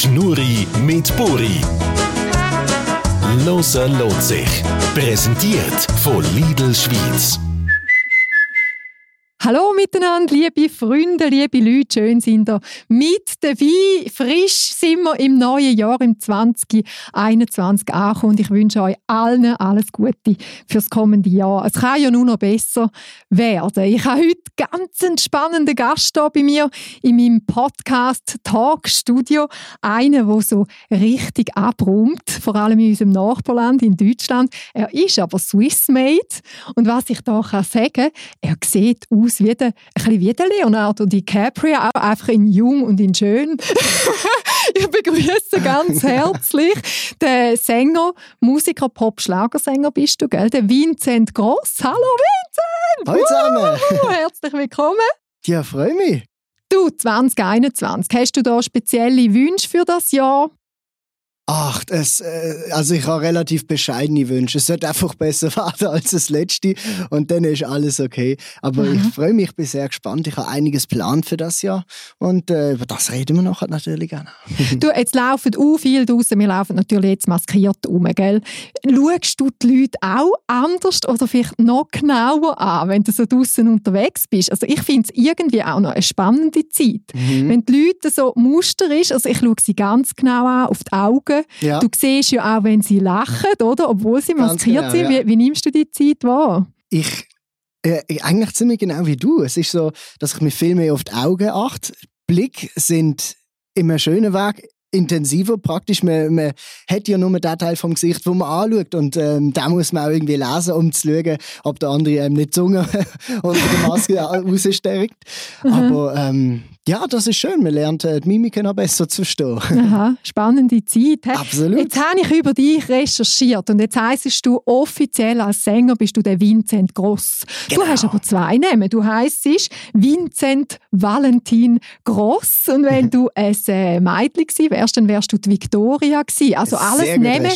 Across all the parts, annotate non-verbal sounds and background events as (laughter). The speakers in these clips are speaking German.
Schnurri mit Buri. Loser lohnt sich. Präsentiert von Lidl Schweiz. Hallo miteinander, liebe Freunde, liebe Leute, schön sind ihr mit dabei. Frisch sind wir im neuen Jahr, im 2021 angekommen und ich wünsche euch allen alles Gute fürs kommende Jahr. Es kann ja nur noch besser werden. Ich habe heute ganz einen spannenden Gast hier bei mir in meinem Podcast Talk Studio. Einen, der so richtig abräumt, vor allem in unserem Nachbarland, in Deutschland. Er ist aber Swiss-made und was ich kann sagen, er sieht aus aus wie der, ein bisschen wie der Leonardo DiCaprio, auch einfach in jung und in schön. (laughs) ich begrüße ganz (laughs) herzlich den Sänger, Musiker, Pop-Schlagersänger bist du, gell? Der Vincent Gross. Hallo Vincent! Hallo zusammen! Uh, herzlich willkommen! Ja, freue mich. Du, 2021, hast du da spezielle Wünsche für das Jahr? Ach, es, äh, also ich habe relativ bescheidene Wünsche. Es sollte einfach besser (laughs) werden als das letzte und dann ist alles okay. Aber mhm. ich freue mich, ich bin sehr gespannt. Ich habe einiges geplant für das Jahr und äh, über das reden wir nachher natürlich gerne. du, jetzt laufen auch viel draußen. Wir laufen natürlich jetzt maskiert um, gell? Schaust du die Leute auch anders oder vielleicht noch genauer an, wenn du so draußen unterwegs bist? Also ich finde es irgendwie auch noch eine spannende Zeit. Mhm. Wenn die Leute so Muster ist, also ich schaue sie ganz genau an, auf die Augen ja. Du siehst ja auch, wenn sie lachen, oder? Obwohl sie maskiert genau, sind. Wie, wie, nimmst du die Zeit wahr? Ich, äh, eigentlich ziemlich genau wie du. Es ist so, dass ich mich viel mehr auf die Augen achte. Blick sind immer schöner Weg intensiver praktisch. Man, man hat ja nur den Teil vom Gesicht, wo man anschaut und ähm, da muss man auch irgendwie lesen, um zu schauen, ob der andere einem nicht die Zunge (laughs) unter der Maske (laughs) rausstärkt. Mhm. Aber ähm, ja, das ist schön. Man lernt äh, die Mimiken noch besser zu verstehen. Aha, spannende Zeit. He? Absolut. Jetzt habe ich über dich recherchiert und jetzt heisst du offiziell als Sänger bist du der Vincent Gross. Genau. Du hast aber zwei Namen. Du heisst Vincent Valentin Gross und wenn du (laughs) ein äh, Mädchen gewesen wärst, dann wärst du die Victoria gewesen. Also alles Namen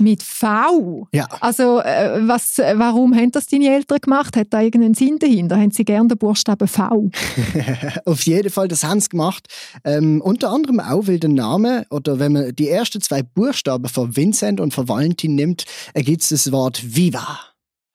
mit V. Ja. Also äh, was, warum haben das deine Eltern gemacht? Hat da irgendeinen Sinn dahinter? Haben sie gerne den Buchstaben V? (laughs) Auf jeden Fall, das haben sie gemacht. Ähm, unter anderem auch, weil der Name, oder wenn man die ersten zwei Buchstaben von Vincent und von Valentin nimmt, ergibt es das Wort Viva.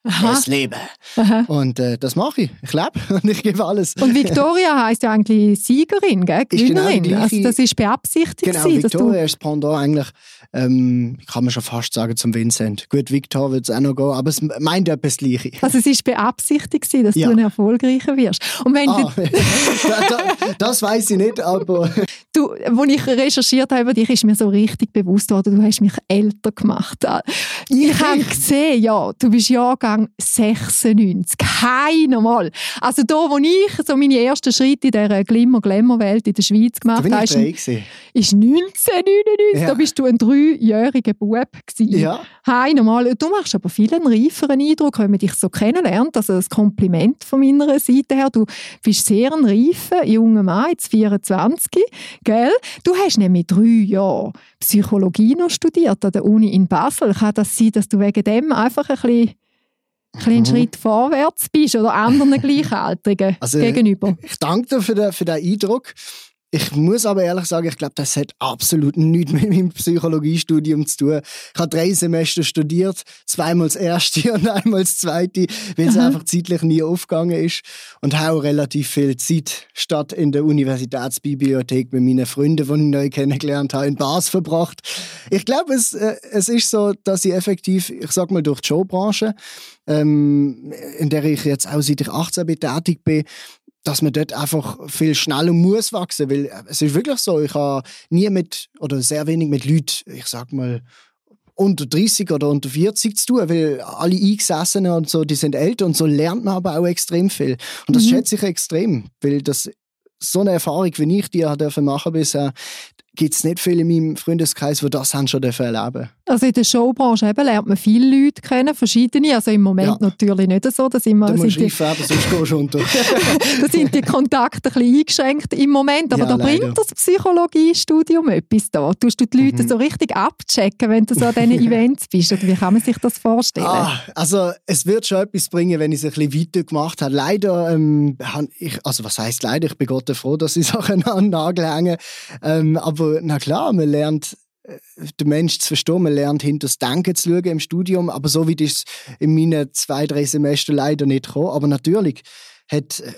Aha. Das Leben. Aha. Und äh, das mache ich. Ich lebe (laughs) und ich gebe alles. Und Victoria heißt ja eigentlich Siegerin, gell? Gewinnerin. Genau also das ist beabsichtigt. Genau, Victoria ist Pendant eigentlich, ähm, kann man schon fast sagen, zum Vincent. Gut, Victor wird es auch noch gehen, aber es meint etwas Gleiche. Also es ist beabsichtigt, dass ja. du ein erfolgreicher wirst. Und wenn ah, (laughs) das, das weiß ich nicht, aber... (laughs) Du, als ich recherchiert habe über dich, ist mir so richtig bewusst worden, du hast mich älter gemacht. Ich, ich habe gesehen, ja, du bist Jahrgang Jahrgang 96. Keiner mal. Also da, wo ich so meine ersten Schritte in dieser Glimmer-Glamour-Welt in der Schweiz gemacht habe, ist, ist 1999. Ja. Da bist du ein dreijähriger Bub gewesen. Ja. Keiner mal. Du machst aber viel einen reiferen Eindruck, wenn man dich so kennenlernt. Also das Kompliment von meiner Seite her. Du bist sehr ein reifer junger Mann, jetzt 24, gell? Du hast nämlich drei Jahre Psychologie noch studiert an der Uni in Basel. Kann das sein, dass du wegen dem einfach ein bisschen einen mhm. Schritt vorwärts bist oder anderen (laughs) Gleichaltrigen also, gegenüber. Ich danke dir für den, für den Eindruck. Ich muss aber ehrlich sagen, ich glaube, das hat absolut nichts mit meinem Psychologiestudium zu tun. Ich habe drei Semester studiert, zweimal das erste (laughs) und einmal das zweite, weil es Aha. einfach zeitlich nie aufgegangen ist. Und habe relativ viel Zeit statt in der Universitätsbibliothek mit meinen Freunden, die ich neu kennengelernt habe, in Bas verbracht. Ich glaube, es, äh, es ist so, dass ich effektiv, ich sag mal, durch die Showbranche, ähm, in der ich jetzt auch seit ich 18 bin tätig bin, dass man dort einfach viel schneller muss wachsen, weil äh, es ist wirklich so, ich habe nie mit oder sehr wenig mit Leuten, ich sag mal unter 30 oder unter 40 zu tun, weil alle Eingesessenen und so, die sind älter und so lernt man aber auch extrem viel. Und das mhm. schätze ich extrem, weil das so eine Erfahrung, wie ich die machen durfte bisher, gibt es nicht viele in meinem Freundeskreis, die das haben schon erleben Also in der Showbranche eben lernt man viele Leute kennen, verschiedene. Also im Moment ja. natürlich nicht so. Da sind wir, da die, aber sonst gehst du unter. (laughs) da sind die Kontakte ein bisschen eingeschränkt im Moment. Aber ja, da leider. bringt das Psychologiestudium etwas da. Tust du die Leute mhm. so richtig abchecken, wenn du so an diesen (laughs) Events bist? Oder wie kann man sich das vorstellen? Ah, also es wird schon etwas bringen, wenn ich es ein bisschen weiter gemacht habe. Leider, ähm, ich, also was heißt leider? Ich bin Gott froh, dass ich Sachen (laughs) an den Nagel hänge. Ähm, aber Na klar, man lernt äh, den Mensch zu verstehen, man lernt hinter das Denken zu schauen im Studium, aber so wie das in meinen zwei, drei Semestern leider nicht gekommen. Aber natürlich hat äh,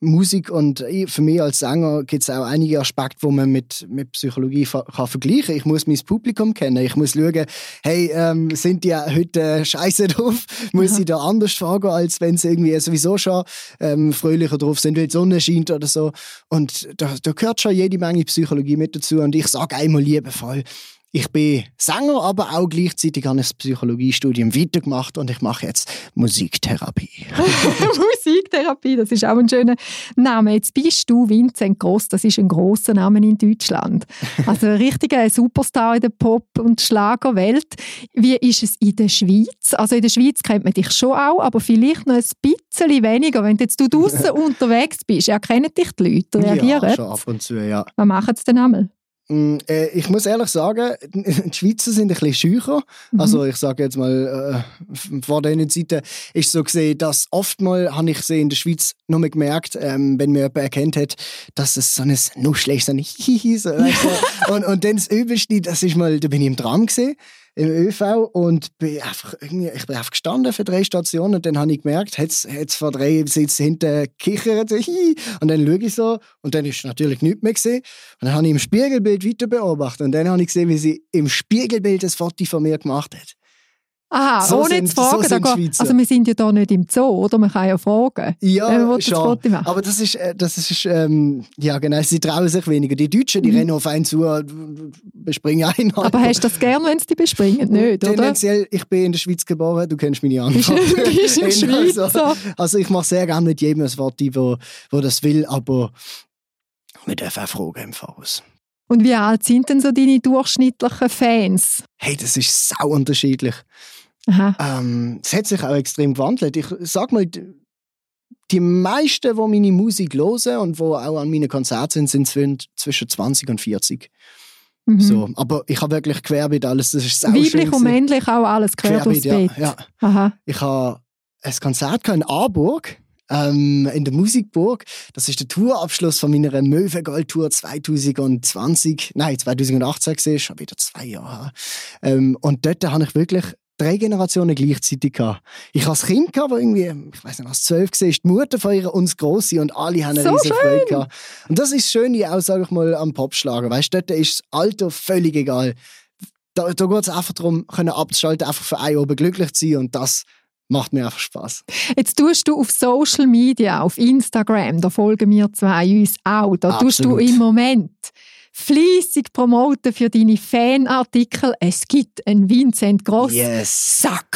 Musik und für mich als Sänger gibt es auch einige Aspekte, wo man mit, mit Psychologie kann vergleichen kann. Ich muss mein Publikum kennen. Ich muss schauen, hey, ähm, sind die heute scheiße drauf? (laughs) Muss ja. ich da anders fragen, als wenn sie irgendwie sowieso schon ähm, fröhlicher drauf sind, weil die Sonne scheint oder so. Und da, da gehört schon jede Menge Psychologie mit dazu. Und ich sage einmal liebevoll, ich bin Sänger, aber auch gleichzeitig habe ich das Psychologiestudium weitergemacht und ich mache jetzt Musiktherapie. (laughs) Musiktherapie, das ist auch ein schöner Name. Jetzt bist du Vincent Gross, das ist ein großer Name in Deutschland. (laughs) Also ein richtiger Superstar in der Pop- und Schlagerwelt. Wie ist es in der Schweiz? Also in der Schweiz kennt man dich schon auch, aber vielleicht noch ein bisschen weniger. Wenn jetzt du draußen (laughs) unterwegs bist, erkennen dich die Leute, reagieren? Ja, schon ab und zu, ja. Was machen sie denn einmal? Mm, äh, ich muss ehrlich sagen, (laughs) die Schweizer sind ein bisschen schücher. Mhm. Also ich sage jetzt mal, äh, vor dieser Zeiten ist so gesehen, dass oftmals habe ich in der Schweiz noch mal gemerkt, ähm, wenn mir jemand erkennt hat, dass es so ein Nuschel ist, so ein (laughs) Hihi, so, (laughs) und, und dann das Übelste, das ist mal, da bin ich im Tram gesehen im ÖV und bin einfach irgendwie, ich bin einfach gestanden für drei Stationen und dann habe ich gemerkt, jetzt, vor drei Sitzen hinten kichert (laughs) und dann schaue ich so und dann ist natürlich nichts mehr gesehen und dann habe ich im Spiegelbild weiter beobachtet und dann habe ich gesehen, wie sie im Spiegelbild das Foto von mir gemacht hat. Aha, so ohne sind, zu fragen. So da also wir sind ja da nicht im Zoo, oder? Man kann ja fragen, ja, schon. Das Aber das ist, äh, das ist ähm, ja genau, sie trauen sich weniger. Die Deutschen, die mhm. rennen auf einen zu, äh, bespringen einen. Aber hast du das gern, wenn sie dich bespringen? Nicht, oder? Tendenziell, ich bin in der Schweiz geboren, du kennst meine Antwort. Bist ein (laughs) Schweizer. Also, also ich mache sehr gerne mit jedem ein Wort, wo, wo das will, aber wir dürfen auch fragen im Voraus. Und wie alt sind denn so deine durchschnittlichen Fans? Hey, das ist sau unterschiedlich. Ähm, es hat sich auch extrem gewandelt. Ich sag mal, die meisten, die meine Musik hören und die auch an meinen Konzerten sind, sind zwischen 20 und 40. Mhm. So, aber ich habe wirklich querbeet alles. Das ist Weiblich und männlich auch alles querbeet. Ja, ja. Aha. Ich habe ein Konzert in Aarburg ähm, in der Musikburg. Das ist der Tourabschluss von meiner Möwe Gold Tour 2020, nein 2018 gesehen, schon wieder zwei Jahre. Ähm, und dort habe ich wirklich drei Generationen gleichzeitig gehabt. Ich habe ein Kind gehabt, das irgendwie, ich weiß nicht, was zwölf war, die Mutter von ihr uns große und alle haben eine so riesige Freude gehabt. Und das ist schön, auch, sage ich mal, am Popschlager. Weißt du, dort ist das Alter völlig egal. Da, da geht es einfach darum, können abzuschalten, einfach für einen oben glücklich zu sein und das macht mir einfach Spaß. Jetzt tust du auf Social Media, auf Instagram, da folgen wir zwei uns auch. Da Absolut. tust du im Moment fließig promoten für deine Fanartikel. Es gibt einen Vincent Gross yes. Sack.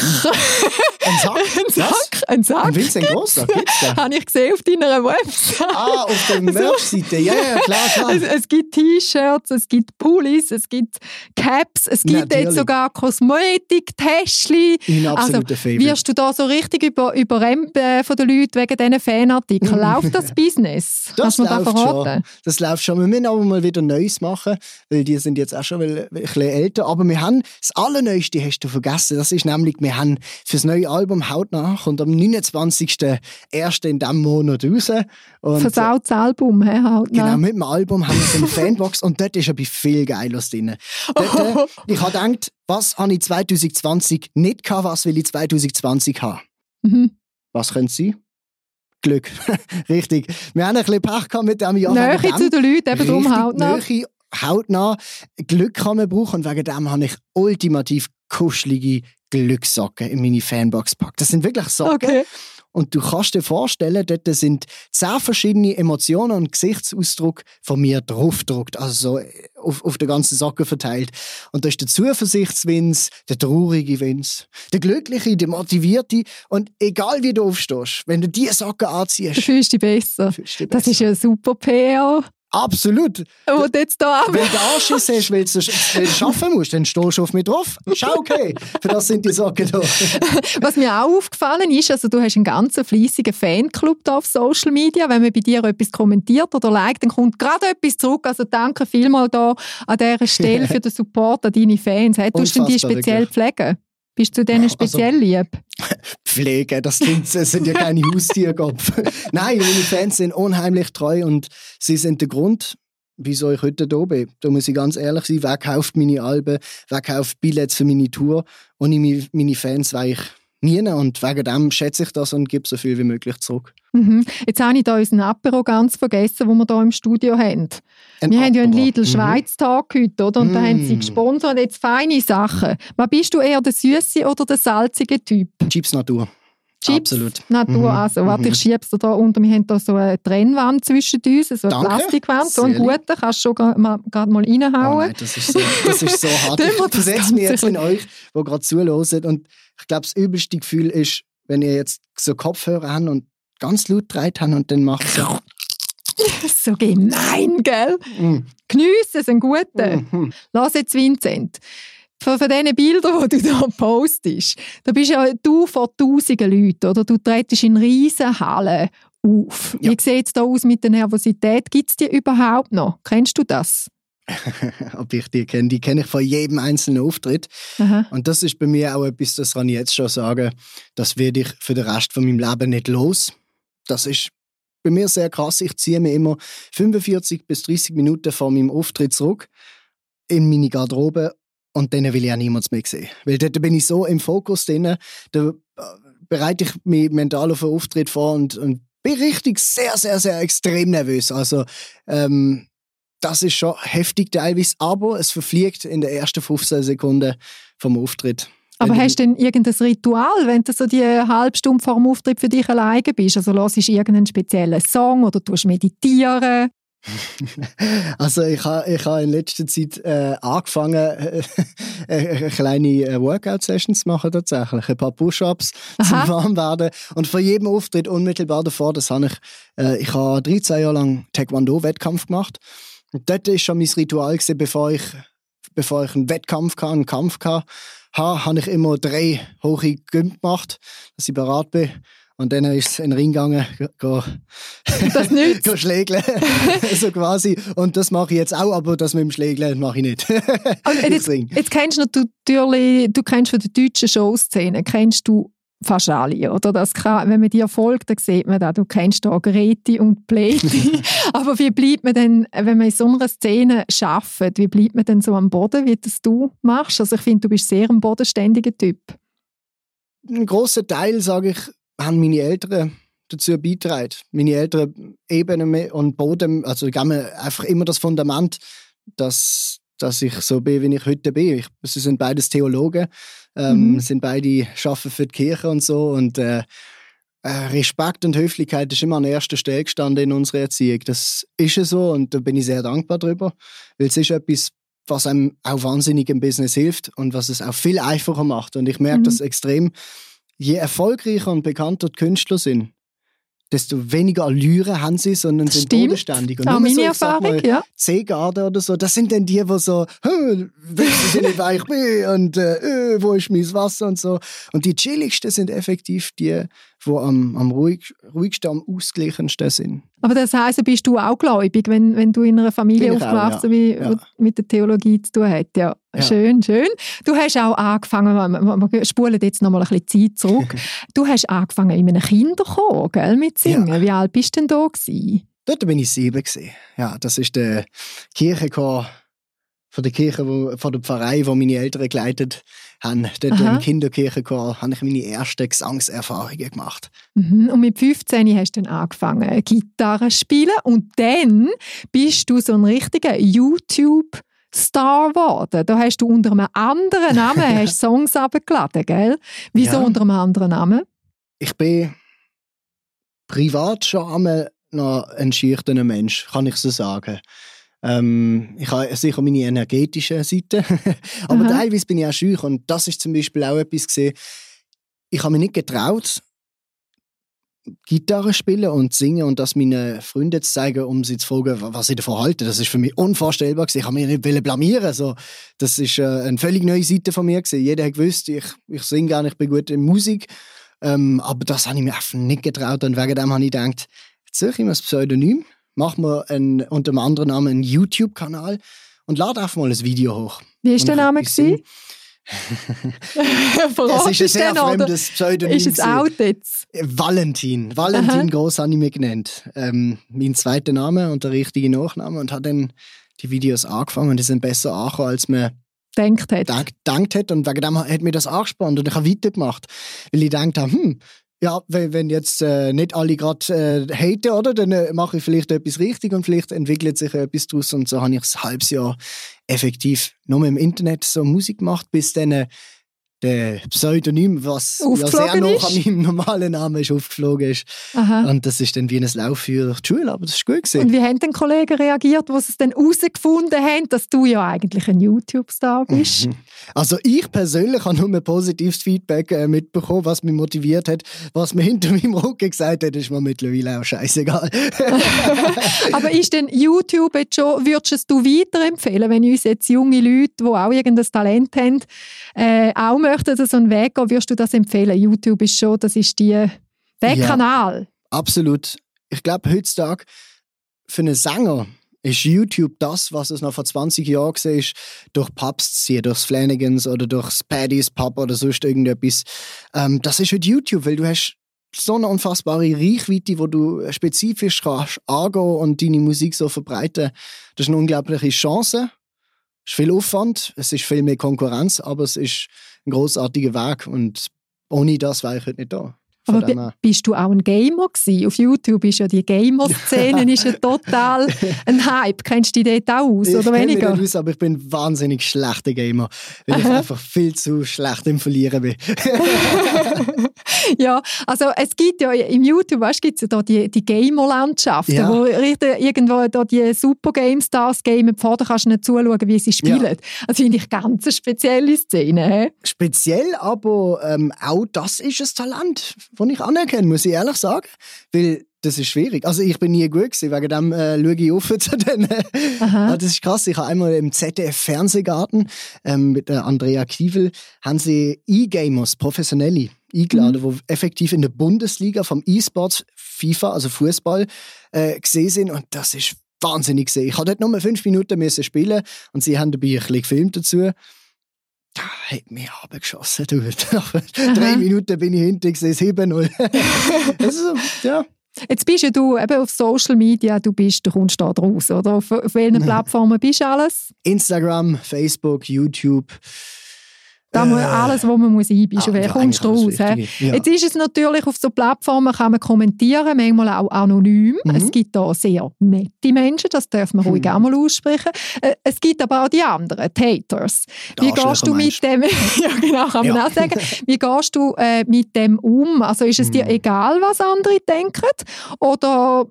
Ein Sack? (laughs) ein Sack? Ein Sack? Ein Vincent Gross Sack gibt's da? Habe ich gesehen auf deiner Website. Ah, auf der (laughs) Merch-Seite. Ja, ja, klar, klar. Es, es gibt T-Shirts, es gibt Pullis, es gibt Caps, es gibt Natürlich. jetzt sogar Kosmetik-Täschchen. Mein absoluter also, Wirst du da so richtig über, überrennt äh, von den Leuten wegen diesen Fanartikeln? Läuft das (laughs) Business? Das Kannst läuft da schon. Das läuft schon. Wir müssen aber mal wieder neu Neues machen, weil die sind jetzt auch schon ein bisschen älter. Aber wir haben das Allerneueste, hast du vergessen, das ist nämlich, wir haben für das neue Album «Haut nach» und am 29.01. in diesem Monat raus. Versautes Album, he, «Haut nach». Genau, mit dem Album haben wir so eine (laughs) Fanbox und dort ist etwas viel Geiles drin. Dort, äh, (laughs) ich habe gedacht, was habe ich 2020 nicht gehabt, was will ich 2020 haben? Mhm. Was könnte es sein? Glück. (laughs) Richtig. Wir haben ein bisschen Pech gehabt mit dem Jahr. Nähe zu den Leuten, eben darum hautnah. Nähe, hautnah. Glück kann man brauchen und wegen dem habe ich ultimativ kuschelige Glückssocken in meine Fanbox gepackt. Das sind wirklich Socken. Okay. Und du kannst dir vorstellen, dort sind zehn verschiedene Emotionen und Gesichtsausdruck von mir draufgedruckt, also so äh, auf, auf der ganzen Socke verteilt. Und da ist der Zuversichtswins, der traurige Wins, der glückliche, der motivierte. Und egal wie du aufstehst, wenn du diese Socke anziehst, du fühlst dich besser. Fühlst dich besser. Das ist ja super PR. Absolut. Wo du jetzt da Wenn du Anschiss hast, weil du, du arbeiten musst, dann stehst du auf mich drauf. Ist okay. Für das sind die Socken da. (laughs) Was mir auch aufgefallen ist, also du hast einen ganz fleissigen Fanclub da auf Social Media. Wenn man bei dir etwas kommentiert oder liked, dann kommt gerade etwas zurück. Also danke vielmal da an dieser Stelle für den Support an deine Fans. Hey, tust du die speziell pflegen? Bist du denen speziell also, lieb? (laughs) Pflege, das, klingt, das sind ja keine Haustierkopf. (laughs) Nein, meine Fans sind unheimlich treu und sie sind der Grund, wieso ich heute hier bin. Da muss ich ganz ehrlich sein, wer kauft meine Alben, wer kauft Billets für meine Tour. Ohne meine Fans wäre ich nie und wegen dem schätze ich das und gebe so viel wie möglich zurück. Mhm. Jetzt habe ich da unseren Apero ganz vergessen, den wir hier im Studio haben. Ein wir Apero. haben ja einen Lidl mhm. Schweiz Tag heute, oder? Und mhm. da haben sie gesponsert jetzt feine Sachen. Was bist du eher der süße oder der salzige Typ? Chips Natur. Chips, Absolut. Natur. Mhm. Also, warte, ich mhm. schiebe es da unter. Wir haben da so eine Trennwand zwischen uns, so eine Danke. Plastikwand, so ein guter. Kannst du schon gerade mal reinhauen. Oh nein, das ist so, das ist so (laughs) hart. ich versetze mich jetzt in euch, die gerade zuhören. Und ich glaube, das übelste Gefühl ist, wenn ihr jetzt so Kopfhörer habt und ganz laut dreht habt und dann macht so... (laughs) so gemein, gell? Mm. Geniessen es, ein guter. Mm. Lass jetzt Vincent von, von diesen Bildern, die du da postest, da bist ja du von tausenden Leuten, oder? Du trittst in riesen Hallen auf. Ja. Wie sieht es da aus mit der Nervosität? Gibt es die überhaupt noch? Kennst du das? (laughs) Ob ich die kenne? Die kenne ich von jedem einzelnen Auftritt. Aha. Und das ist bei mir auch etwas, das kann ich jetzt schon sagen, das werde ich für den Rest von meinem Leben nicht los. Das ist bei mir sehr krass. Ich ziehe mir immer 45 bis 30 Minuten vor meinem Auftritt zurück in meine Garderobe und dann will ich auch niemand mehr sehen. Weil dort bin ich so im Fokus drin, da äh, bereite ich mich mental auf einen Auftritt vor und, und bin richtig sehr, sehr, sehr extrem nervös. Also, ähm, das ist schon heftig teilweise, aber es verfliegt in den ersten 15 Sekunden vom Auftritt. Aber hast du denn irgendein Ritual, wenn du so die halbe Stunde vor dem Auftritt für dich alleine bist? Also hörst du irgendeinen speziellen Song oder tust meditieren? (laughs) also ich habe ich ha in letzter Zeit äh, angefangen, (laughs) äh, äh, kleine äh, Workout-Sessions zu machen tatsächlich. Ein paar Push-Ups zum Warmwerden. Und vor jedem Auftritt unmittelbar davor, das habe ich, äh, ich habe 13 Jahre lang Taekwondo-Wettkampf gemacht. Und dort war schon mein Ritual, gewesen, bevor ich, bevor ich einen Wettkampf hatte, einen Kampf hatte, habe ich immer drei hohe Gym gemacht, dass ich bereit bin. Und dann ist es in den Ring gegangen, go, das (laughs) go schlägeln. (laughs) so quasi. Und das mache ich jetzt auch, aber das mit dem Schlägeln mache ich nicht. (laughs) jetzt, jetzt, kennst du natürlich, du kennst von der deutschen Showszene, kennst du fast alle, oder? Das kann, wenn man dir folgt, dann sieht man da, du kennst da Greti und Pleti. aber wie bleibt man denn, wenn man in so einer Szene arbeitet, wie bleibt man denn so am Boden, wie das du machst? Also ich finde, du bist sehr ein bodenständiger Typ. Ein großer Teil, sage ich, haben meine Eltern dazu beitragen. Meine Eltern Ebene und Boden, also ich habe einfach immer das Fundament, dass, dass ich so bin, wie ich heute bin. Ich, sie sind beides Theologen, ähm, mhm. sind beide arbeiten für die Kirche und so und äh, äh, Respekt und Höflichkeit ist immer an erster Stelle gestanden in unserer Erziehung. Das ist ja so und da bin ich sehr dankbar drüber, weil es ist etwas, was einem auch wahnsinnig im Business hilft und was es auch viel einfacher macht. Und ich merke mhm. das extrem, je erfolgreicher und bekannter die Künstler sind, desto weniger Allüre haben sie, sondern sind Stimmt. bodenständig. Und auch meine so, Erfahrung, mal, ja. C-Garde oder so, das sind dann die, die so, wissen sie nicht, wer ich bin und äh, äh, wo ist mein Wasser und so. Und die chilligsten sind effektiv die, die am, am ruhig, ruhigsten, am ausgleichendsten sind. Aber das heisst, bist du auch gläubig, wenn, wenn du in einer Familie aufwachst, ja. wie ja. mit der Theologie zu tun hat? Ja. ja. Schön, schön. Du hast auch angefangen, wir, spulen jetzt noch mal ein bisschen Zeit zurück. (laughs) du hast angefangen in einem Kinderchor, gell, mit Singen. Wie alt bist du denn da gewesen? Dort bin ich sieben gewesen. Ja, das ist der Kirchenchor von der Kirche, wo, von der Pfarrei, wo meine Eltern geleitet haben. Dort Aha. im Kinderkirchenchor habe ich meine ersten Gesangserfahrungen gemacht. Mhm. Und mit 15 hast du dann angefangen, Gitarre zu spielen und dann bist du so ein richtiger YouTube- Star geworden. Da hast du unter einem anderen Namen (laughs) hast Songs abgeladen, gell? Wieso ja. unter einem anderen Namen? Ich bin privat schon einmal noch ein schüchterner Mensch, kann ich so sagen. Ähm, ich habe sicher meine energetische Seite, (laughs) aber Aha. teilweise bin ich auch schüch und das ist zum Beispiel auch etwas gesehen. Ich habe mich nicht getraut, Gitarre spielen und singen und das meinen Freunden zu zeigen, um sie zu fragen, was sie davon halten. Das ist für mich unvorstellbar gewesen. Ich habe mich nicht blamieren. So, das ist äh, eine völlig neue Seite von mir gewesen. Jeder hat gewusst, ich, ich singe gerne, ich bin gut in Musik. Ähm, aber das habe ich mir einfach nicht getraut und wegen dem habe ich gedacht, jetzt suche ich mir ein Pseudonym machen wir einen, unter einem anderen Namen einen YouTube-Kanal und lade einfach mal ein Video hoch. Wie ist der Name? Ich, (laughs) (laughs) es ist ein sehr fremdes Pseudonym. Ist es out jetzt? Valentin. Valentin Aha. Groß habe ich mich genannt. Ähm, mein zweiter Name und der richtige Nachname und habe dann die Videos angefangen und die sind besser angekommen, als man denkt hat. Denkt hat und wegen dem hat mir das angespannt und ich habe weitergemacht, weil ich gedacht habe, hm, ja, wenn, jetzt äh, nicht alle gerade äh, haten, oder, dann äh, mache ich vielleicht etwas richtig und vielleicht entwickelt sich etwas daraus. Und so habe ich ein halbes Jahr effektiv nur im Internet so Musik gemacht, bis dann äh, der Pseudonym, was ja sehr noch an meinem normalen Namen ist, aufgeflogen ist. Aha. Und das ist dann wie ein Lauf für die Schule, aber das ist gut gewesen. Und wie haben die Kollegen reagiert, die es dann herausgefunden haben, dass du ja eigentlich ein YouTube-Star bist? Mhm. Also ich persönlich habe nur ein positives Feedback äh, mitbekommen, was mich motiviert hat. Was mir (laughs) hinter meinem Rücken gesagt hat, ist mir mittlerweile auch scheißegal. (laughs) (laughs) aber ist denn YouTube jetzt schon, würdest du weiterempfehlen, wenn uns jetzt junge Leute, die auch irgendein Talent haben, äh, auch möchten so einen Weg gehen, würdest du das empfehlen? YouTube ist schon, das ist die, der ja, Kanal. Absolut. Ich glaube, heutzutage für einen Sänger ist YouTube das, was es noch vor 20 Jahren war, ist, durch Pubs zu ziehen, durchs Flanagans oder durchs Paddy's Pub oder sonst irgendetwas. Ähm, das ist halt YouTube, weil du hast so eine unfassbare Reichweite, wo du spezifisch kannst angehen und deine Musik so verbreiten. Das ist eine unglaubliche Chance. Es ist viel Aufwand, es ist viel mehr Konkurrenz, aber es ist ein großartiger Weg und ohne das wäre ich heute nicht da. Aber bist du auch ein Gamer gewesen? Auf YouTube ist ja die Gamer-Szene ja (laughs) total ein Hype. Kennst du dich dort auch aus, ich oder weniger? Ich aus, aber ich bin wahnsinnig schlechter Gamer, weil ich einfach viel zu schlecht im Verlieren bin. (laughs) ja, also es gibt ja im YouTube, weißt, gibt's ja da die, die Gamer-Landschaft, ja. wo irgendwo da die Super Game Stars gamen, vorne kannst du nicht zuschauen, wie sie spielen. Ja. Das finde ich ganz eine spezielle Szene. He? Speziell, aber ähm, auch das ist ein Talent, das ich anerkenne, muss ich ehrlich sagen. Weil das ist schwierig. Also ich bin nie gut gewesen, wegen dem äh, schaue ich auf (laughs) zu denen. ah, das ist krass. Ich habe einmal im ZDF Fernsehgarten ähm, mit der Andrea Kiewel haben sie E-Gamers, professionelle, eingeladen, mhm. die effektiv in der Bundesliga vom E-Sports FIFA, also Fußball, äh, gesehen sind. Und das ist wahnsinnig gesehen. Ich hatte dort nur fünf Minuten müssen spielen und sie haben dabei ein bisschen gefilmt dazu. Da hat mich abgeschossen, du. (laughs) Drei Minuten bin ich hinter, gesehen 7-0. also, ja. Jetzt bist ja du eben auf Social Media, du bist, du kommst da raus, oder? Auf, auf welchen (laughs) Plattformen bist du alles? Instagram, Facebook, YouTube. Da muss äh, alles, was man muss einbischen muss. Wer kommst du raus? Ja. Jetzt ist es natürlich, auf so Plattformen kann man kommentieren, manchmal auch anonym. Mhm. Es gibt da sehr nette Menschen, das darf man ruhig mhm. auch mal aussprechen. Äh, es gibt aber auch die anderen, die Haters. Wie gehst du mit dem, (laughs) ja genau, kann man ja. auch sagen, wie gehst du äh, mit dem um? Also ist es mhm. dir egal, was andere denken? Oder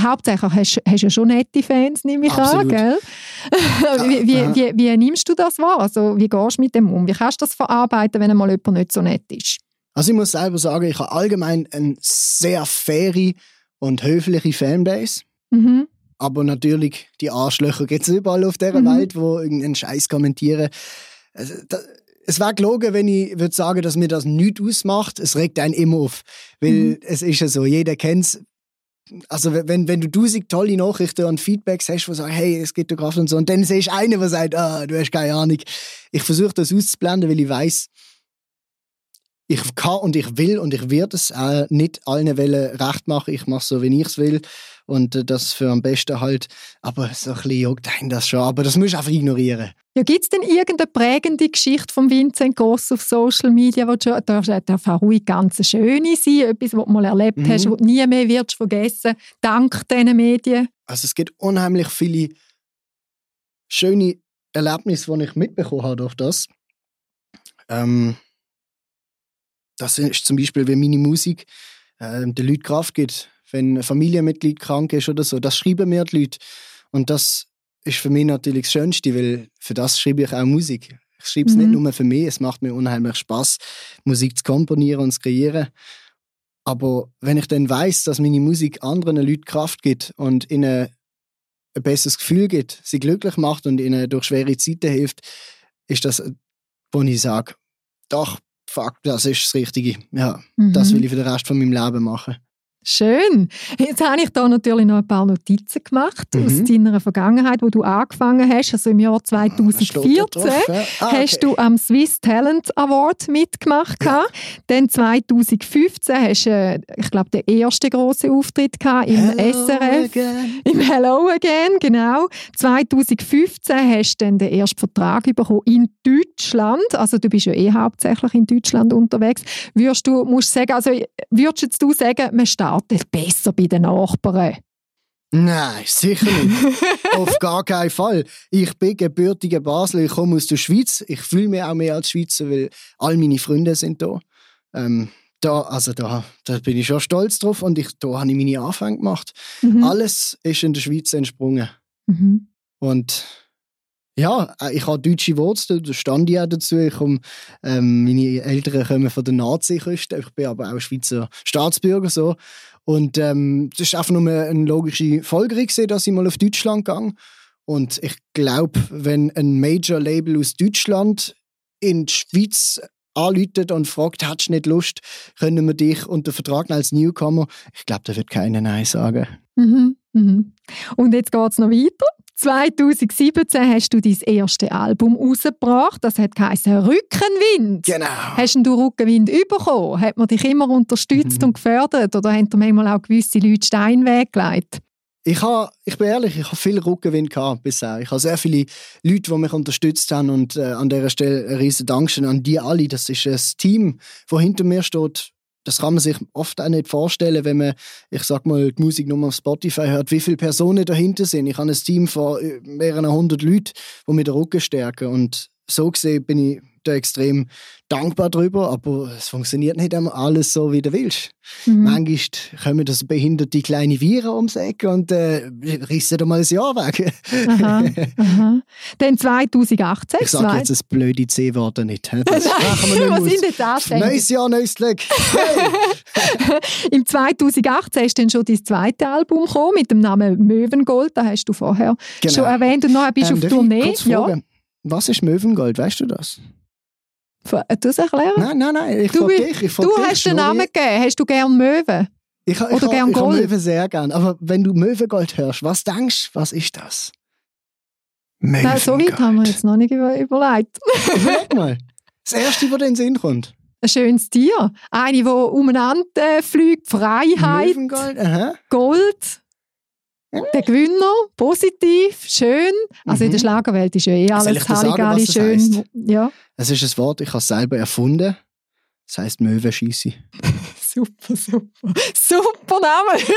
Hauptsächlich hast du ja schon nette Fans, nehme ich Absolut. an, gell? wie, wie, wie, wie, nimmst du das wahr? Also, wie gehst du mit dem um? Wie kannst du das verarbeiten, wenn einmal jemand nicht so nett ist? Also ich muss selber sagen, ich habe allgemein eine sehr faire und höfliche Fanbase. Mhm. Aber natürlich, die Arschlöcher gibt es überall auf dieser mhm. Welt, die irgendeinen Scheiß kommentieren. Also, es wäre gelogen, wenn ich würde sagen, dass mir das nichts ausmacht. Es regt einen immer auf. Weil mhm. es ist ja so, jeder kennt es also wenn, wenn du tausend tolle Nachrichten und Feedbacks hast, die sagen, hey, es gibt dir Kraft und so, und dann siehst du einen, der sagt, ah, du hast keine Ahnung. Ich versuche das auszublenden, weil ich weiß, ich kann und ich will und ich werde es auch nicht allen Wellen recht machen. Ich mache so, wie ich es will und äh, das für am besten halt. Aber so ein bisschen juckt einen das schon. Aber das musst du einfach ignorieren. Ja, gibt es denn irgendeine prägende Geschichte von Vincent Goss auf Social Media, wo du darf, darf auch ruhig ganz schöne sein, etwas, was du mal erlebt mhm. hast, was du nie mehr wirst vergessen, dank diesen Medien? Also es gibt unheimlich viele schöne Erlebnisse, die ich mitbekommen habe durch das. Ähm, das ist zum Beispiel, wenn meine Musik äh, den Leuten Kraft gibt wenn ein Familienmitglied krank ist oder so. Das schreiben mir die Leute. Und das ist für mich natürlich das Schönste, weil für das schreibe ich auch Musik. Ich schreibe es mhm. nicht nur für mich, es macht mir unheimlich Spaß, Musik zu komponieren und zu kreieren. Aber wenn ich dann weiß, dass meine Musik anderen Leuten Kraft gibt und ihnen ein besseres Gefühl gibt, sie glücklich macht und ihnen durch schwere Zeiten hilft, ist das, wo ich sage, doch, fuck, das ist das Richtige. Ja, mhm. das will ich für den Rest von meinem Leben machen. Schön. Jetzt habe ich da natürlich noch ein paar Notizen gemacht Mhm. aus deiner Vergangenheit, wo du angefangen hast. Also im Jahr Ah, steht da 2014 drauf, ja? Ah, hast okay. du am Swiss Talent Award mitgemacht. Ja. Dann 2015 hast du, äh, ich glaube, den ersten grossen Auftritt gehabt im Hello SRF. again. Im Hello Again, genau. 2015 hast du dann den ersten Vertrag bekommen in Deutschland. Also du bist ja eh hauptsächlich in Deutschland unterwegs. Würdest du, musst sagen, also würdest jetzt du sagen, man startet besser bei den Nachbarn? Nein, sicher nicht. (laughs) Auf gar keinen Fall. Ich bin gebürtiger Basler, ich komme aus der Schweiz. Ich fühle mich auch mehr als Schweizer, weil all meine Freunde sind da. Ähm, da, also da, da bin ich schon stolz drauf und ich, da habe ich meine Anfänge gemacht. Mhm. Alles ist in der Schweiz entsprungen. Mhm. Und ja, äh, ich habe deutsche Wurzeln, da stand ich auch dazu. Ich komme, ähm, meine Eltern kommen von der Nordseeküste, ich bin aber auch Schweizer Staatsbürger. So. Und ähm, das ist einfach nur eine logische Folgerung, dass ich mal auf Deutschland gehe. Und ich glaube, wenn ein Major-Label aus Deutschland in die Schweiz anläutet und fragt, hättest du nicht Lust, können wir dich unter Vertrag als Newcomer, ich glaube, da wird keiner Nein sagen. Mhm. Mhm. Und jetzt geht es noch weiter. 2017 hast du dein erstes Album rausgebracht. Das hat geheißen Rückenwind. Genau. Hast du Rückenwind bekommen? Hat man dich immer unterstützt Mhm. und gefördert? Oder haben dir manchmal auch gewisse Leute Steinweg gelegt? Ich, ha, ich bin ehrlich, ich habe viel Rückenwind gehabt bisher. Ich habe sehr viele Leute, die mich unterstützt haben und äh, an dieser Stelle ein riesen Dankeschön an die alle. Das ist ein Team, das hinter mir steht. Das kann man sich oft auch nicht vorstellen, wenn man, ich sag mal, die Musik nur auf Spotify hört, wie viele Personen dahinter sind. Ich habe ein Team von äh, mehreren hundert Leuten, die mir den Rücken stärken. Und so gesehen bin ich da extrem dankbar drüber, aber es funktioniert nicht immer alles so, wie du willst. Mhm. Manchmal kommen das behinderte kleine Viren ums Eck und äh, rissen da mal ein Jahr weg. Aha, aha. Dann 2018. Ich sage jetzt das blöde C-Wort nicht. Das (laughs) sprechen wir was nicht sind mehr denn das? Neues Jahr, neues Glück. (laughs) Im 2018 ist dann schon dein zweites Album gekommen, mit dem Namen Möwengold. Das hast du vorher Genau. schon erwähnt. Und nachher bist du Ähm, auf Tournee. Ja, Was ist Möwengold? Weißt du das? Äh, du es erklären? Nein, nein, nein. Ich frage dich. Ich Du dich, hast den. Namen gegeben. Hast du gern Möwen? Ich, ich, oder ha- gern ich habe Gold. Möwen sehr gern. Aber wenn du Möwengold hörst, was denkst du, was ist das? Nein, so weit haben wir jetzt noch nicht über überlegt. Überleg mal. Das Erste, was dir in den Sinn kommt. Ein schönes Tier. Eine, die umeinander äh, fliegt. Freiheit, Möwengold, aha. Gold. Der Gewinner, positiv, schön. Also in der Mhm. Schlagerwelt ist ja eh Soll ich alles sagen, Halligalli das schön. heisst? Ja, Es ist ein Wort, ich habe es selber erfunden. Das heisst Möwenscheisse. (laughs) super, super. Super Name für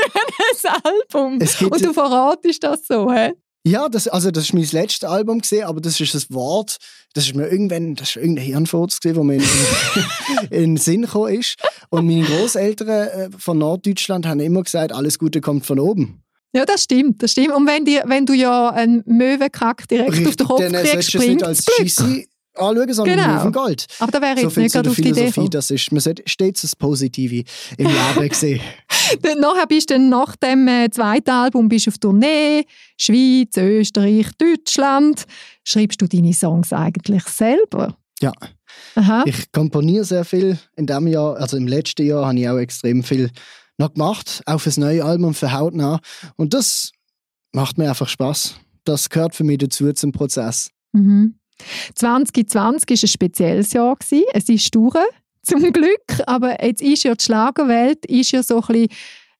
ein Album. Und du verratest das so, hä? Ja, das, also das ist mein letztes Album gesehen, aber das ist ein Wort, das ist mir irgendwann, das ist irgendein Hirnfurz gewesen, wo mir in, in, (laughs) in den Sinn gekommen ist. Und meine Großeltern äh, von Norddeutschland haben immer gesagt, alles Gute kommt von oben. Ja, das stimmt, das stimmt. Und wenn, dir, wenn du ja einen Möwenkack direkt auf den Kopf kriegst, es bringt als Glück. Anschauen, sondern Genau. Löwengold. Aber da wäre So jetzt nicht gerade auf die Idee gekommen. das ist, man sollte stets das Positive im Leben (laughs) sehen. Dann nachher bist du dann nach dem äh, zweiten Album bist auf Tournee, Schweiz, Österreich, Deutschland. Schreibst du deine Songs eigentlich selber? Ja. Aha. Ich komponiere sehr viel. In diesem Jahr, also im letzten Jahr, habe ich auch extrem viel noch gemacht, auch fürs neue Album, für Hautnah. Und das macht mir einfach Spaß. Das gehört für mich dazu zum Prozess. Mhm. 2020 war ein spezielles Jahr. Es ist durch, (laughs) zum Glück. Aber jetzt ist ja die Schlagerwelt ist ja so ein bisschen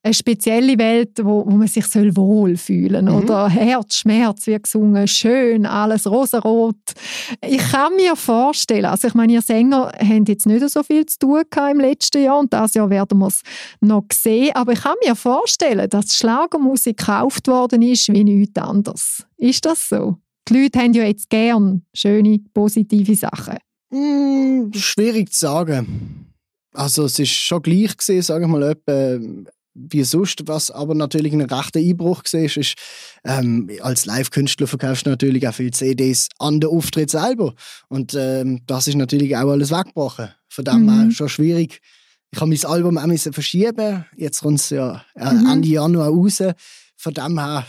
eine spezielle Welt, wo, wo man sich soll wohlfühlen Mhm. Oder Herz, Schmerz wird gesungen, schön, alles rosarot. Ich kann mir vorstellen, also ich meine, ihr Sänger haben jetzt nicht so viel zu tun im letzten Jahr und das Jahr werden wir es noch sehen, aber ich kann mir vorstellen, dass Schlagermusik gekauft worden ist wie nichts anderes. Ist das so? Die Leute haben ja jetzt gern schöne, positive Sachen. Hm, schwierig zu sagen. Also es ist schon gleich gesehen, sage ich mal, etwa wie sonst, was aber natürlich ein rechter Einbruch war, ist, ähm, als Live-Künstler verkaufst du natürlich auch viele CDs an den Auftritt selber. Und ähm, das ist natürlich auch alles weggebrochen. Von dem Mhm. her schon schwierig. Ich habe mein Album auch verschieben. Jetzt kommt es ja äh, Mhm. Ende Januar raus. Von dem her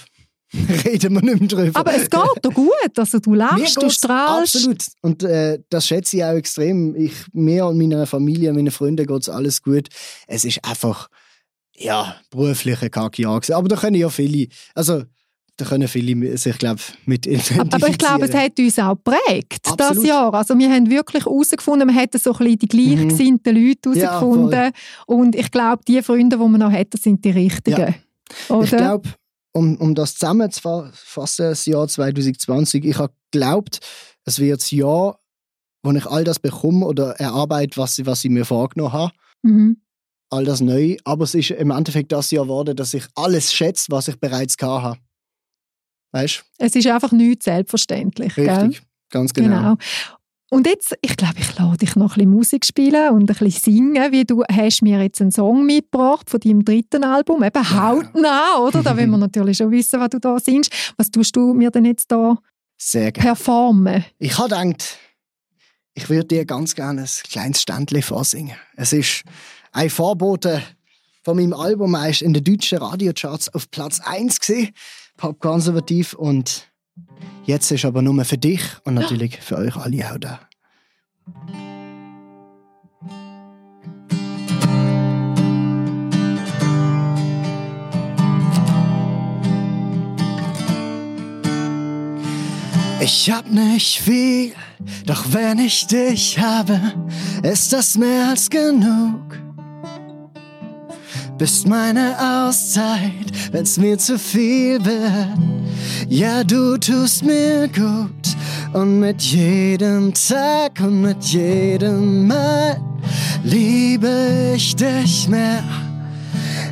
(laughs) reden wir nicht mehr drüber. Aber es geht doch gut, also du lachst, du strahlst. Absolut. Und äh, das schätze ich auch extrem. Ich, mir und meiner Familie, meinen Freunden geht es alles gut. Es ist einfach, ja, berufliche Kacke gesehen. Aber da können ja viele, also da können viele sich, glaube mit identifizieren. Aber ich glaube, es hat uns auch geprägt, das Absolut. Jahr. Also wir haben wirklich herausgefunden, wir hätten so ein bisschen die gleichgesinnten Leute Mhm. Ja, herausgefunden. und ich glaube, die Freunde, die wir noch hätten, sind die richtigen. Oder? Ich glaube, um, um das zusammenzufassen, das Jahr 2020, ich habe geglaubt, es wird das Jahr, wo ich all das bekomme oder erarbeite, was, was ich mir vorgenommen habe. mhm. All das neu. Aber es ist im Endeffekt das Jahr geworden, dass ich alles schätze, was ich bereits habe. Weißt Es ist einfach nichts selbstverständlich. du? Gell? Richtig. Ganz genau. Genau. Und jetzt, ich glaube, ich lade dich noch ein bisschen Musik spielen und ein bisschen singen, wie du hast mir jetzt einen Song mitgebracht von deinem dritten Album, eben Hautnah, oder? Da wollen wir (laughs) natürlich schon wissen, was du da singst. Was tust du mir denn jetzt da Sehr gerne. performen? Ich habe gedacht, ich würde dir ganz gerne ein kleines Ständchen vorsingen. Es ist ein Vorbote von meinem Album. Ist in den deutschen Radiocharts auf Platz 1 gesehen, Pop konservativ und jetzt ist aber nur für dich und natürlich für euch alle auch da. Ich hab nicht viel, doch wenn ich dich habe, ist das mehr als genug. Bist meine Auszeit, wenn's mir zu viel wird. Ja, du tust mir gut. Und mit jedem Tag und mit jedem Mal liebe ich dich mehr.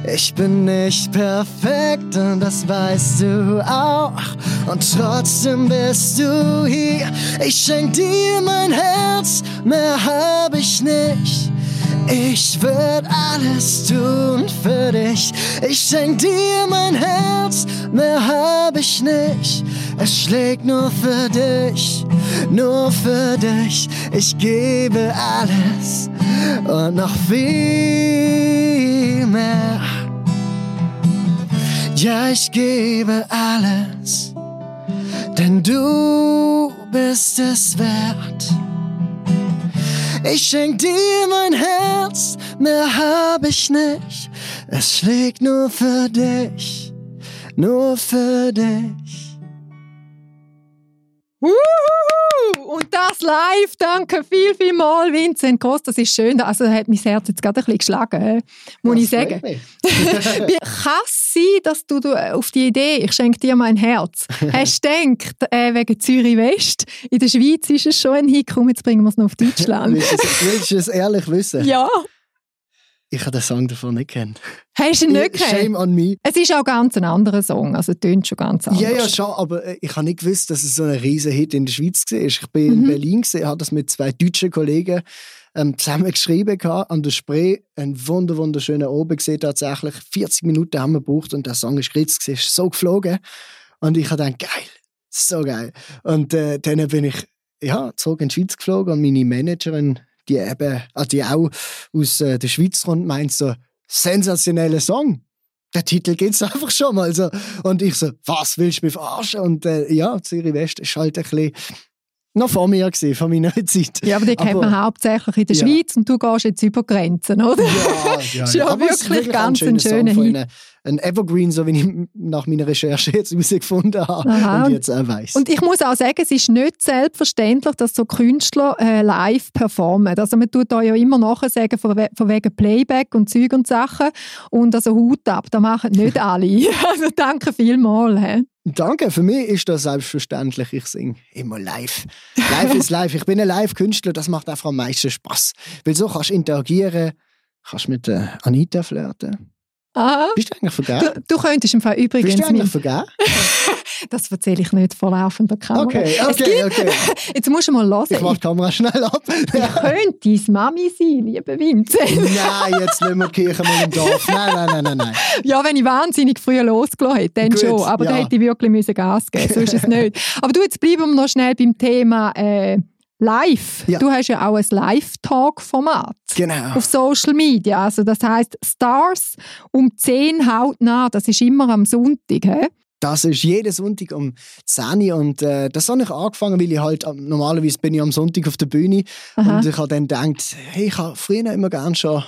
Ich bin nicht perfekt und das weißt du auch. Und trotzdem bist du hier. Ich schenk dir mein Herz, mehr hab ich nicht. Ich würd alles tun für dich. Ich schenk dir mein Herz, mehr hab ich nicht. Es schlägt nur für dich, nur für dich. Ich gebe alles und noch viel mehr. Ja, ich gebe alles, denn du bist es wert. Ich schenk dir mein Herz, mehr hab ich nicht. Es schlägt nur für dich, nur für dich. Uhuhu! Und das live, danke viel, viel mal, Vincent Gross, das ist schön. Also hat mein Herz jetzt gerade ein bisschen geschlagen, äh, muss ich sagen. (laughs) Wie kann es sein, dass du, du äh, auf die Idee, ich schenke dir mein Herz, hast (laughs) gedacht, äh, wegen Zürich West, in der Schweiz ist es schon ein Hit, komm, jetzt bringen wir es noch auf Deutschland. Willst du es- willst du es ehrlich wissen? ja, Ich habe den Song davon nicht kennt. hast du ihn nicht (laughs) Shame gehört? on me. Es ist auch ganz ein anderer Song, also es tönt schon ganz anders. Ja, ja, schon, aber äh, ich habe nicht gewusst, dass es so ein riesen Hit in der Schweiz war. Ich bin in Mhm. Berlin, gewesen, habe das mit zwei deutschen Kollegen ähm, zusammen geschrieben gehabt, an der Spree. Ein wunder, wunderschöner Oben gesehen tatsächlich. 40 Minuten haben wir gebraucht und der Song ist geritzt, ist so geflogen. Und ich habe gedacht, geil, so geil. Und äh, dann bin ich ja, zurück in die Schweiz geflogen und meine Managerin, die eben, also die auch aus äh, der Schweiz kommt, meint so, sensationeller Song. Der Titel geht's (laughs) einfach schon mal so. Und ich so, was willst du mich verarschen? Und äh, ja, Zürich West ist halt ein bisschen noch vor mir gewesen, von meiner (laughs) Zeit. Ja, aber die kennt man hauptsächlich in der Ja. Schweiz und du gehst jetzt über Grenzen, oder? Ja, ja, Ist ja (laughs) Aber es ist wirklich ganz ein ein schöner schöner Song von Hit. Ein Evergreen, so wie ich (laughs) nach meiner Recherche jetzt herausgefunden habe Aha. und jetzt auch weiss. Und ich muss auch sagen, es ist nicht selbstverständlich, dass so Künstler äh, live performen. Also man tut da ja immer nachher sagen, von, we von wegen Playback und Zeug und Sachen. Und also Hut ab, das machen nicht (laughs) alle. (laughs) Also danke vielmals. hä? Danke, für mich ist das selbstverständlich. Ich singe immer live. Live ist live. Ich bin ein Live-Künstler, das macht einfach am meisten Spaß. Weil so kannst du interagieren, kannst mit äh, Anita flirten. Aha. Bist du eigentlich vergeben? Du, du könntest im Fall Bist übrigens, du eigentlich vergeben? (laughs) das erzähle ich nicht vor laufender Kamera. Okay, okay, gibt, okay. (laughs) Jetzt musst du mal hören. Ich mach die Kamera schnell ab. (laughs) Ich könnte deine Mami sein, liebe Vincent. nein, jetzt nicht mehr Kirche mal im Dorf. Nein, nein, nein, nein, nein. Ja, wenn ich wahnsinnig früh losgelassen hätte, dann Gut, schon. Aber ja. dann hätte ich wirklich müssen Gas geben so ist es nicht. Aber du, jetzt bleiben wir noch schnell beim Thema äh, Live. Ja. Du hast ja auch ein Live-Talk-Format Genau. auf Social Media. Also das heißt Stars um 10 hautnah, das ist immer am Sonntag. He? Das ist jeden Sonntag um 10 Uhr und äh, das habe ich angefangen, weil ich halt am- normalerweise bin ich am Sonntag auf der Bühne Aha. und ich habe dann gedacht, hey, ich habe früher immer gerne schon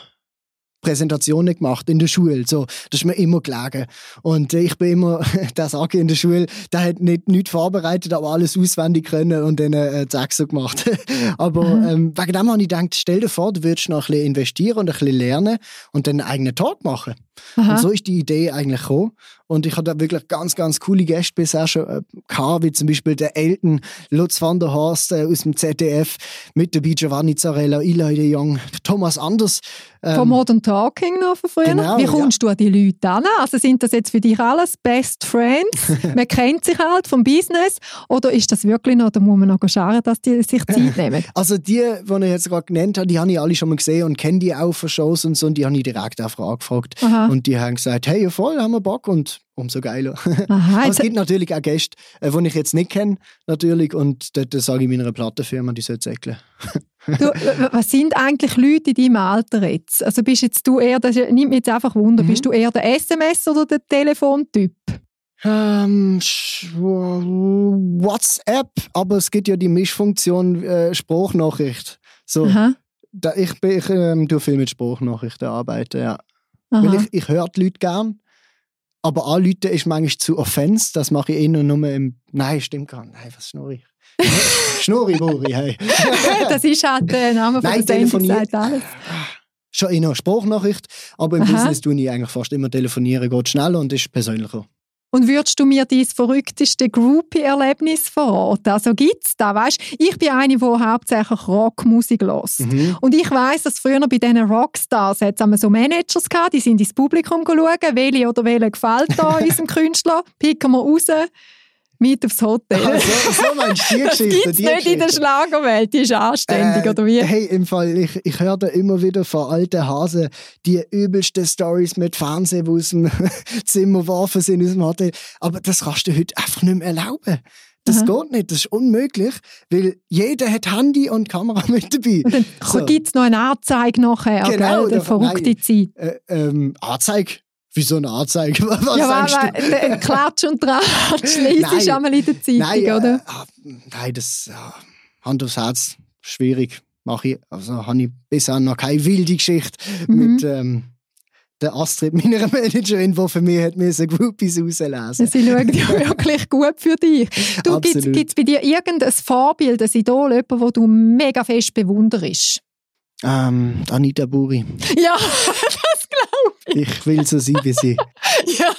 Präsentationen gemacht in der Schule. So, das ist mir immer gelegen. Und ich bin immer, (laughs) der sage in der Schule, der hat nicht nichts vorbereitet, aber alles auswendig können und dann äh, so gemacht. (laughs) aber ähm, wegen dem habe ich gedacht, stell dir vor, du würdest noch ein bisschen investieren und ein bisschen lernen und dann einen eigenen Talk machen. Aha. Und so ist die Idee eigentlich gekommen. Und ich hatte wirklich ganz, ganz coole Gäste bisher schon äh, gehabt, wie zum Beispiel der Elton Lutz van der Horst äh, aus dem ZDF, mit dabei Giovanni Zarella, Eli de Jong, Thomas Anders. ähm, Von Modern Talking noch von früher. Genau, Wie ja. kommst du an die Leute an? Also sind das jetzt für dich alles Best Friends? (laughs) man kennt sich halt vom Business. Oder ist das wirklich noch, da muss man noch schauen, dass die sich Zeit (laughs) nehmen? Also die, die ich jetzt gerade genannt habe, die habe ich alle schon mal gesehen und kenne die auch von Shows und so und die habe ich direkt auch angefragt. Aha. Und die haben gesagt, hey, ja voll, haben wir Bock und umso geiler. (laughs) Aha, Aber es gibt natürlich auch Gäste, äh, die ich jetzt nicht kenne, natürlich, und dort sage ich meiner Plattenfirma, die soll säckeln. du, (laughs) was sind eigentlich Leute in deinem Alter jetzt? Also bist jetzt du eher, das nimmt mich jetzt einfach Wunder, Mhm. bist du eher der SMS- oder der Telefontyp? Ähm, WhatsApp, aber es gibt ja die Mischfunktion äh, Spruchnachricht. So, Aha. da, ich, bin- ich ähm, tue viel mit Spruchnachrichten arbeiten, ja. Aha. Weil ich, ich höre die Leute gern, aber anrufen ist manchmal zu Offense. Das mache ich eh nur, nur im... Nein, stimmt gar nicht. Nein, was schnurre ich? (laughs) Schnurri, Buri, hey. (laughs) das ist halt der Name von Nein, der Sendung, sagt alles. Schon in einer Sprachnachricht, aber im Aha. Business tue ich eigentlich fast immer telefonieren, geht schneller und ist persönlicher. Und würdest du mir dein verrückteste Groupie-Erlebnis verraten? Also gibt's da, weißt? Ich bin eine, die hauptsächlich Rockmusik los. Mhm. Und ich weiss, dass früher bei diesen Rockstars hat's einmal so Managers gehabt, die sind ins Publikum schauen, welche oder welche gefällt da (laughs) unserem Künstler, picken wir raus, mit aufs Hotel. Ah, so, (laughs) meinst du die das Geschichte? gibt's die nicht in der. Schlagerwelt, die ist anständig, Äh, oder wie? Hey, im Fall, ich, ich höre da immer wieder von alten Hasen die übelsten Stories mit Fernsehen, die aus dem (laughs) Zimmer geworfen sind, aus dem Hotel. Aber das kannst du heute einfach nicht mehr erlauben. Das Aha. geht nicht, das ist unmöglich, weil jeder hat Handy und Kamera (laughs) mit dabei. Und dann So. gibt's noch eine Anzeige nachher, Genau? Eine da- verrückte. Zeit. Äh, ähm, Anzeige? Wieso eine Anzeige? (laughs) Was ja, du? weil, äh, Klatsch und Tratsch (laughs) liest Nein. einmal in der Zeitung, Nein, oder? Äh, ah, nein, das ja, Hand aufs Herz, schwierig. Mache ich, also habe ich bisher noch keine wilde Geschichte Mhm. mit ähm, der Astrid, (laughs) meiner Managerin, die für mich hat müssen Groupies rauslesen Sie schauen ja wirklich gut für dich. Du, Absolut. gibt's bei dir irgendein Vorbild, ein Idol, jemand, wo du mega fest bewunderst? Ähm, Anita Buri. Ja, (laughs) das glaube Ich will so sein wie sie. ich. (laughs) Ja.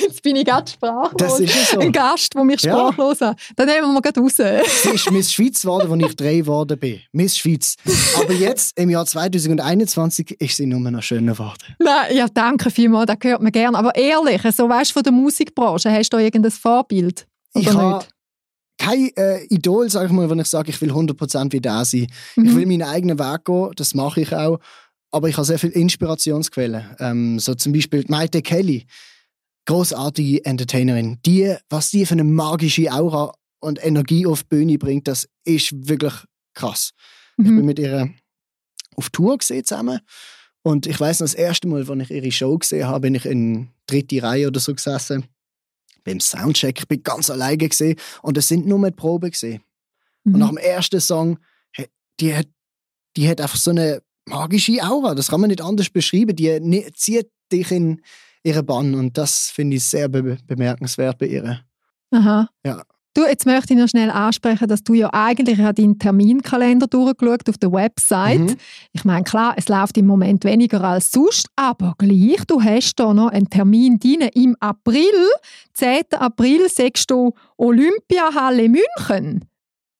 Jetzt bin ich ganz sprachlos. Das ist ja so. Ein Gast, der mich Ja. sprachlos hat. Dann nehmen wir gerade raus. Sie ist Miss Schweiz geworden, als ich drei geworden bin. Miss Schweiz. Aber jetzt, im Jahr 2021, ist sie nur noch schöner geworden. Nein, ja, danke vielmals, das hört man gerne. Aber ehrlich, so weißt du von der Musikbranche, hast du da irgendein Vorbild? Ich Oder habe nicht? Kein äh, Idol, sag ich mal, wenn ich sage, ich will 100% wie der sein. Ich Mhm. will meinen eigenen Weg gehen, das mache ich auch. Aber ich habe sehr viele Inspirationsquellen. Ähm, so zum Beispiel Maite Kelly, großartige Entertainerin. Die, was die für eine magische Aura und Energie auf die Bühne bringt, das ist wirklich krass. Ich bin Mhm. mit ihr auf Tour gesehen zusammen. Und ich weiß noch, das erste Mal, als ich ihre Show gesehen habe, bin ich in dritte Reihe oder so gesessen. Beim Soundcheck, ich bin ganz alleine gesehen und es sind nur die Proben gesehen. Und nach Mhm. dem ersten Song, die hat, die hat einfach so eine magische Aura. Das kann man nicht anders beschreiben. Die zieht dich in ihre Bann und das finde ich sehr be bemerkenswert bei ihr. Aha. Ja. Du, jetzt möchte ich noch schnell ansprechen, dass du ja eigentlich ich habe deinen Terminkalender durchgeschaut auf der Website. Mhm. Ich meine, klar, es läuft im Moment weniger als sonst, aber gleich, du hast da noch einen Termin drin. Im April, 10. April, sagst du Olympiahalle München.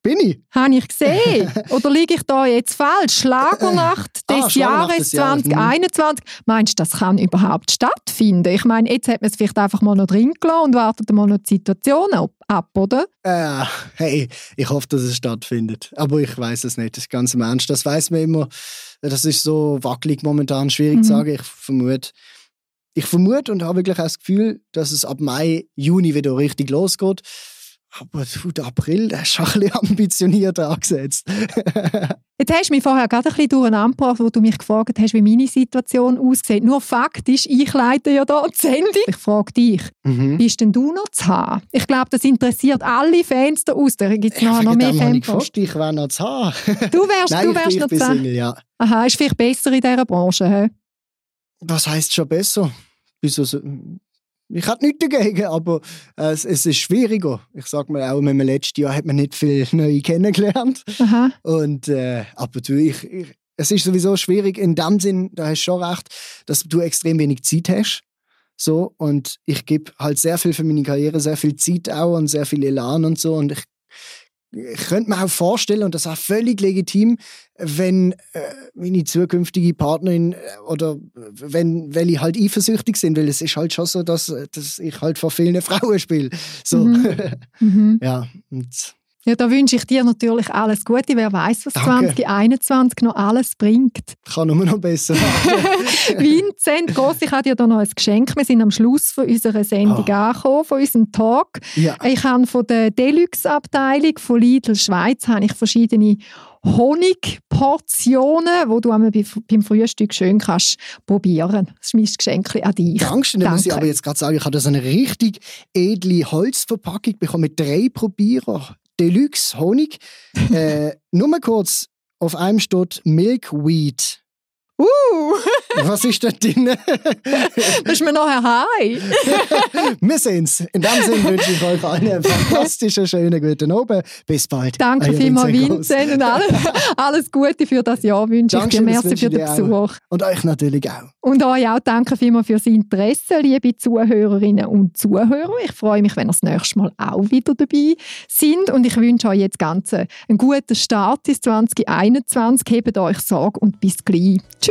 Bin ich? Habe ich gesehen? (laughs) Oder liege ich da jetzt falsch? Schlagernacht Ah, des Schlagernacht Jahres des Jahres, mhm. 2021. Meinst du, das kann überhaupt stattfinden? Ich meine, jetzt hat man es vielleicht einfach mal noch drin gelassen und wartet mal noch die Situation ab, oder? Äh, hey, ich hoffe, dass es stattfindet. Aber ich weiß es nicht. Das ist ganz im Ernst. Das weiß man immer. Das ist so wackelig momentan, schwierig Mhm. zu sagen. Ich vermute, ich vermute und habe wirklich auch das Gefühl, dass es ab Mai, Juni wieder richtig losgeht. Aber der April, der ist schon ein bisschen ambitioniert angesetzt. (laughs) Jetzt hast du mich vorher gerade ein bisschen durcheinander gebracht, wo du mich gefragt hast, wie meine Situation aussieht. Nur faktisch, ich leite ja hier die Sendung. Ich frage dich, Mhm. bist denn du noch zu haben? Ich glaube, das interessiert alle Fans da aus. Da gibt es noch, noch mehr habe ich gefragt, ich wäre noch zu haben. Du wärst, (laughs) Nein, du wärst noch zu haben. Ja. Aha, ist vielleicht besser in dieser Branche. He? Was heisst schon besser? Wieso so- Ich hätte nichts dagegen, aber äh, es, es ist schwieriger. Ich sag mal auch, im letzten Jahr hat man nicht viel (laughs) neu kennengelernt. Aha. Und, äh, aber du, ich, ich, es ist sowieso schwierig in dem Sinn, da hast du schon recht, dass du extrem wenig Zeit hast. So, und ich gebe halt sehr viel für meine Karriere, sehr viel Zeit auch und sehr viel Elan und so. Und ich, ich könnte mir auch vorstellen, und das ist auch völlig legitim, wenn äh, meine zukünftige Partnerin äh, oder wenn welche halt eifersüchtig sind, weil es ist halt schon so, dass, dass ich halt vor vielen (laughs) Frauen spiele. So. Mhm. (laughs) Mhm. ja, und Ja, da wünsche ich dir natürlich alles Gute. Wer weiß, was Danke. 2021 noch alles bringt. kann nur noch besser. (laughs) Vincent Gross, ich habe dir da noch ein Geschenk. Wir sind am Schluss von unserer Sendung Ah. angekommen, von unserem Talk. ja. Ich habe von der Deluxe-Abteilung von Lidl Schweiz habe ich verschiedene Honigportionen, wo du einmal bei- beim Frühstück schön kannst probieren. Das ist mein Geschenk an dich. Dankeschön, da muss ich Danke. aber jetzt gerade sagen, ich habe da so eine richtig edle Holzverpackung bekommen mit drei Probierer. Deluxe Honig. (laughs) äh, nur mal kurz, auf einem steht Milkweed. Uh, (laughs) Was ist da drin? das ist mir nachher heim. (laughs) Wir sehen's. In dem Sinne wünsche ich euch allen einen fantastischen, schönen, guten Abend. Bis bald. Danke Euer vielmals. Vincent. Und alles, alles Gute für das Jahr wünsche ich dir. Das Merci für den dir auch. Besuch. Und euch natürlich auch. Und euch auch danke vielmals fürs Interesse, liebe Zuhörerinnen und Zuhörer. Ich freue mich, wenn ihr das nächste Mal auch wieder dabei sind. Und ich wünsche euch jetzt ganz einen guten Start ins 2021. Hebt euch Sorge und bis gleich.